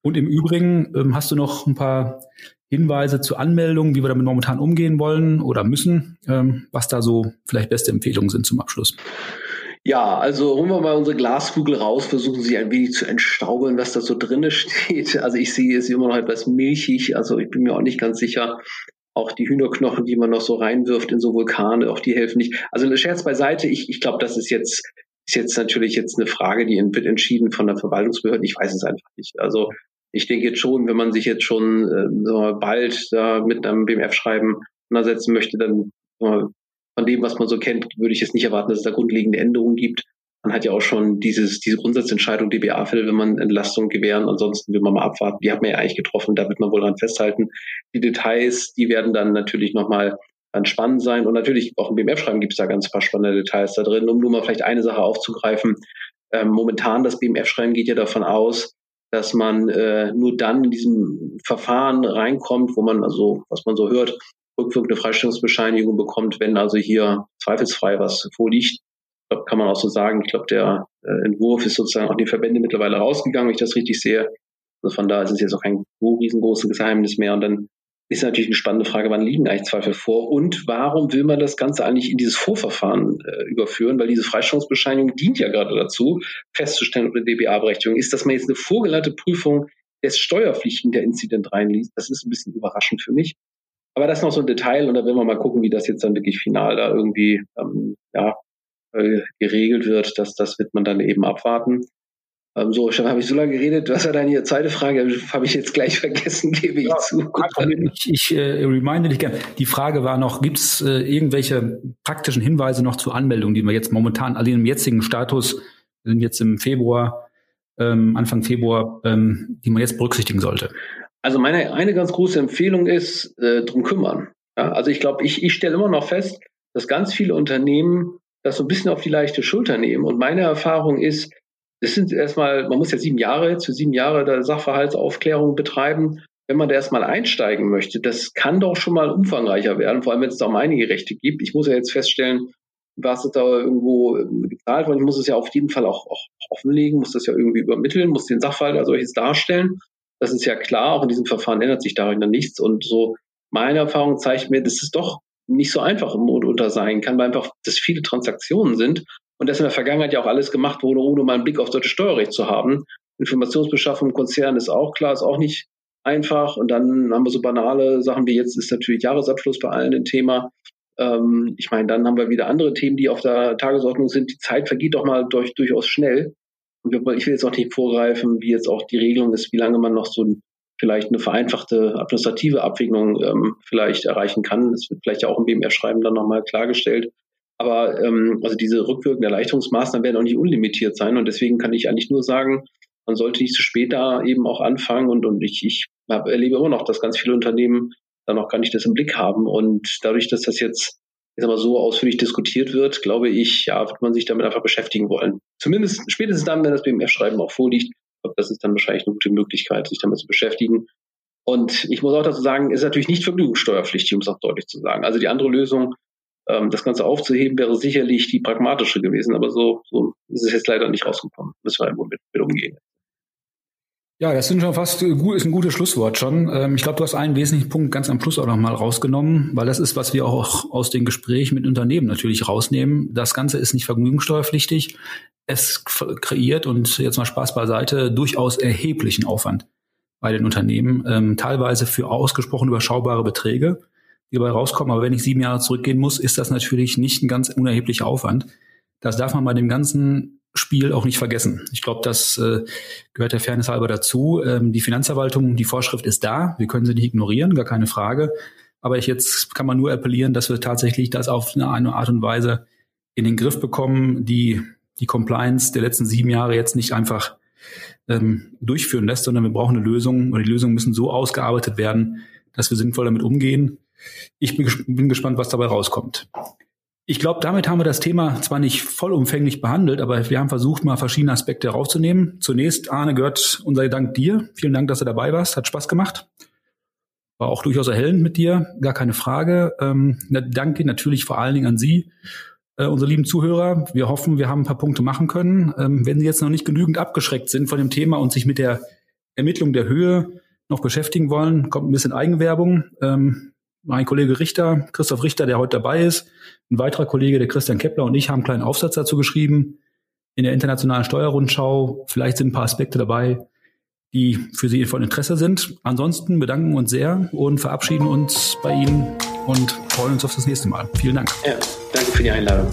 A: Und im Übrigen ähm, hast du noch ein paar Hinweise zu Anmeldungen, wie wir damit momentan umgehen wollen oder müssen, ähm, was da so vielleicht beste Empfehlungen sind zum Abschluss.
B: Ja, also holen wir mal unsere Glaskugel raus, versuchen sie ein wenig zu entstauben, was da so drinne steht. Also ich sehe es immer noch etwas milchig, also ich bin mir auch nicht ganz sicher. Auch die Hühnerknochen, die man noch so reinwirft in so Vulkane, auch die helfen nicht. Also Scherz beiseite, ich, ich glaube, das ist jetzt, ist jetzt natürlich jetzt eine Frage, die wird entschieden von der Verwaltungsbehörde. Ich weiß es einfach nicht. Also ich denke jetzt schon, wenn man sich jetzt schon äh, bald da mit einem BMF-Schreiben auseinandersetzen möchte, dann von dem, was man so kennt, würde ich jetzt nicht erwarten, dass es da grundlegende Änderungen gibt. Man hat ja auch schon dieses, diese Grundsatzentscheidung DBA-Fälle, wenn man Entlastung gewähren. Ansonsten will man mal abwarten. Die hat man ja eigentlich getroffen. Da wird man wohl dran festhalten. Die Details, die werden dann natürlich nochmal ganz spannend sein. Und natürlich auch im BMF-Schreiben gibt es da ganz paar spannende Details da drin. Um nur mal vielleicht eine Sache aufzugreifen. Ähm, momentan, das BMF-Schreiben geht ja davon aus, dass man äh, nur dann in diesem Verfahren reinkommt, wo man also, was man so hört, rückwirkende Freistellungsbescheinigung bekommt, wenn also hier zweifelsfrei was vorliegt. Ich glaube, kann man auch so sagen. Ich glaube, der äh, Entwurf ist sozusagen auch die Verbände mittlerweile rausgegangen, wenn ich das richtig sehe. Also von da ist es jetzt auch kein so riesengroßes Geheimnis mehr. Und dann ist natürlich eine spannende Frage, wann liegen eigentlich Zweifel vor und warum will man das Ganze eigentlich in dieses Vorverfahren äh, überführen? Weil diese Freistellungsbescheinigung dient ja gerade dazu, festzustellen, ob eine DBA-Berechtigung ist, dass man jetzt eine vorgeleitete Prüfung des Steuerpflichtigen der Inzident reinliest. Das ist ein bisschen überraschend für mich. Aber das ist noch so ein Detail und da werden wir mal gucken, wie das jetzt dann wirklich final da irgendwie ähm, ja, äh, geregelt wird. Das, das wird man dann eben abwarten. Ähm, so, schon habe ich so lange geredet. Was war deine zweite Frage? Habe ich jetzt gleich vergessen, gebe ich ja, zu.
A: Ich, ich äh, reminde dich gerne. Die Frage war noch, gibt es äh, irgendwelche praktischen Hinweise noch zur Anmeldung, die wir jetzt momentan, also im jetzigen Status, wir sind jetzt im Februar, ähm, Anfang Februar, ähm, die man jetzt berücksichtigen sollte?
B: Also meine eine ganz große Empfehlung ist, äh, drum kümmern. Ja, also ich glaube, ich, ich stelle immer noch fest, dass ganz viele Unternehmen das so ein bisschen auf die leichte Schulter nehmen. Und meine Erfahrung ist, es sind erstmal, man muss ja sieben Jahre, zu sieben Jahre der Sachverhaltsaufklärung betreiben. Wenn man da erstmal einsteigen möchte, das kann doch schon mal umfangreicher werden, vor allem wenn es da um einige Rechte gibt. Ich muss ja jetzt feststellen, was da irgendwo gezahlt worden. Ich muss es ja auf jeden Fall auch, auch offenlegen, muss das ja irgendwie übermitteln, muss den Sachverhalt als solches darstellen. Das ist ja klar, auch in diesem Verfahren ändert sich darin dann nichts. Und so meine Erfahrung zeigt mir, dass es doch nicht so einfach im unter sein kann, weil einfach das viele Transaktionen sind und dass in der Vergangenheit ja auch alles gemacht wurde, ohne mal einen Blick auf deutsches Steuerrecht zu haben. Informationsbeschaffung im Konzern ist auch klar, ist auch nicht einfach. Und dann haben wir so banale Sachen wie jetzt ist natürlich Jahresabschluss bei allen ein Thema. Ähm, ich meine, dann haben wir wieder andere Themen, die auf der Tagesordnung sind. Die Zeit vergeht doch mal durch, durchaus schnell. Ich will jetzt auch nicht vorgreifen, wie jetzt auch die Regelung ist, wie lange man noch so vielleicht eine vereinfachte administrative Abwicklung ähm, vielleicht erreichen kann. Das wird vielleicht ja auch im BMR-Schreiben dann nochmal klargestellt. Aber ähm, also diese rückwirkenden Erleichterungsmaßnahmen werden auch nicht unlimitiert sein. Und deswegen kann ich eigentlich nur sagen, man sollte nicht zu spät da eben auch anfangen. Und, und ich, ich hab, erlebe immer noch, dass ganz viele Unternehmen da noch gar nicht das im Blick haben. Und dadurch, dass das jetzt sag mal, so ausführlich diskutiert wird, glaube ich, ja, wird man sich damit einfach beschäftigen wollen. Zumindest spätestens dann, wenn das BMF-Schreiben auch vorliegt. Glaube, das ist dann wahrscheinlich eine gute Möglichkeit, sich damit zu beschäftigen. Und ich muss auch dazu sagen, ist natürlich nicht vergnügungssteuerpflichtig, um es auch deutlich zu sagen. Also die andere Lösung, Ähm, das Ganze aufzuheben wäre sicherlich die pragmatische gewesen, aber so, so ist es jetzt leider nicht rausgekommen. Müssen wir mit, mit umgehen.
A: Ja, das sind schon fast äh, ist ein gutes Schlusswort schon. Ähm, ich glaube, du hast einen wesentlichen Punkt ganz am Schluss auch nochmal rausgenommen, weil das ist, was wir auch aus den Gesprächen mit Unternehmen natürlich rausnehmen. Das Ganze ist nicht vergnügungssteuerpflichtig. Es kreiert und jetzt mal Spaß beiseite durchaus erheblichen Aufwand bei den Unternehmen, ähm, teilweise für ausgesprochen überschaubare Beträge, die dabei rauskommen. Aber wenn ich sieben Jahre zurückgehen muss, ist das natürlich nicht ein ganz unerheblicher Aufwand. Das darf man bei dem ganzen Spiel auch nicht vergessen. Ich glaube, das äh, gehört der Fairness halber dazu. Ähm, die Finanzverwaltung, die Vorschrift ist da. Wir können sie nicht ignorieren, gar keine Frage. Aber ich jetzt kann man nur appellieren, dass wir tatsächlich das auf eine, eine Art und Weise in den Griff bekommen, die die Compliance der letzten sieben Jahre jetzt nicht einfach ähm, durchführen lässt, sondern wir brauchen eine Lösung oder die Lösungen müssen so ausgearbeitet werden, dass wir sinnvoll damit umgehen. Ich bin, bin gespannt, was dabei rauskommt. Ich glaube, damit haben wir das Thema zwar nicht vollumfänglich behandelt, aber wir haben versucht, mal verschiedene Aspekte herauszunehmen. Zunächst, Arne, gehört unser Dank dir. Vielen Dank, dass du dabei warst. Hat Spaß gemacht. War auch durchaus erhellend mit dir, gar keine Frage. Ähm, danke natürlich vor allen Dingen an Sie, äh, unsere lieben Zuhörer. Wir hoffen, wir haben ein paar Punkte machen können. Ähm, wenn Sie jetzt noch nicht genügend abgeschreckt sind von dem Thema und sich mit der Ermittlung der Höhe noch beschäftigen wollen, kommt ein bisschen Eigenwerbung. Ähm, mein Kollege Richter, Christoph Richter, der heute dabei ist, ein weiterer Kollege, der Christian Kepler und ich haben einen kleinen Aufsatz dazu geschrieben in der internationalen Steuerrundschau. Vielleicht sind ein paar Aspekte dabei, die für Sie von Interesse sind. Ansonsten bedanken wir uns sehr und verabschieden uns bei Ihnen und freuen uns auf das nächste Mal. Vielen Dank.
B: Ja, danke für die Einladung.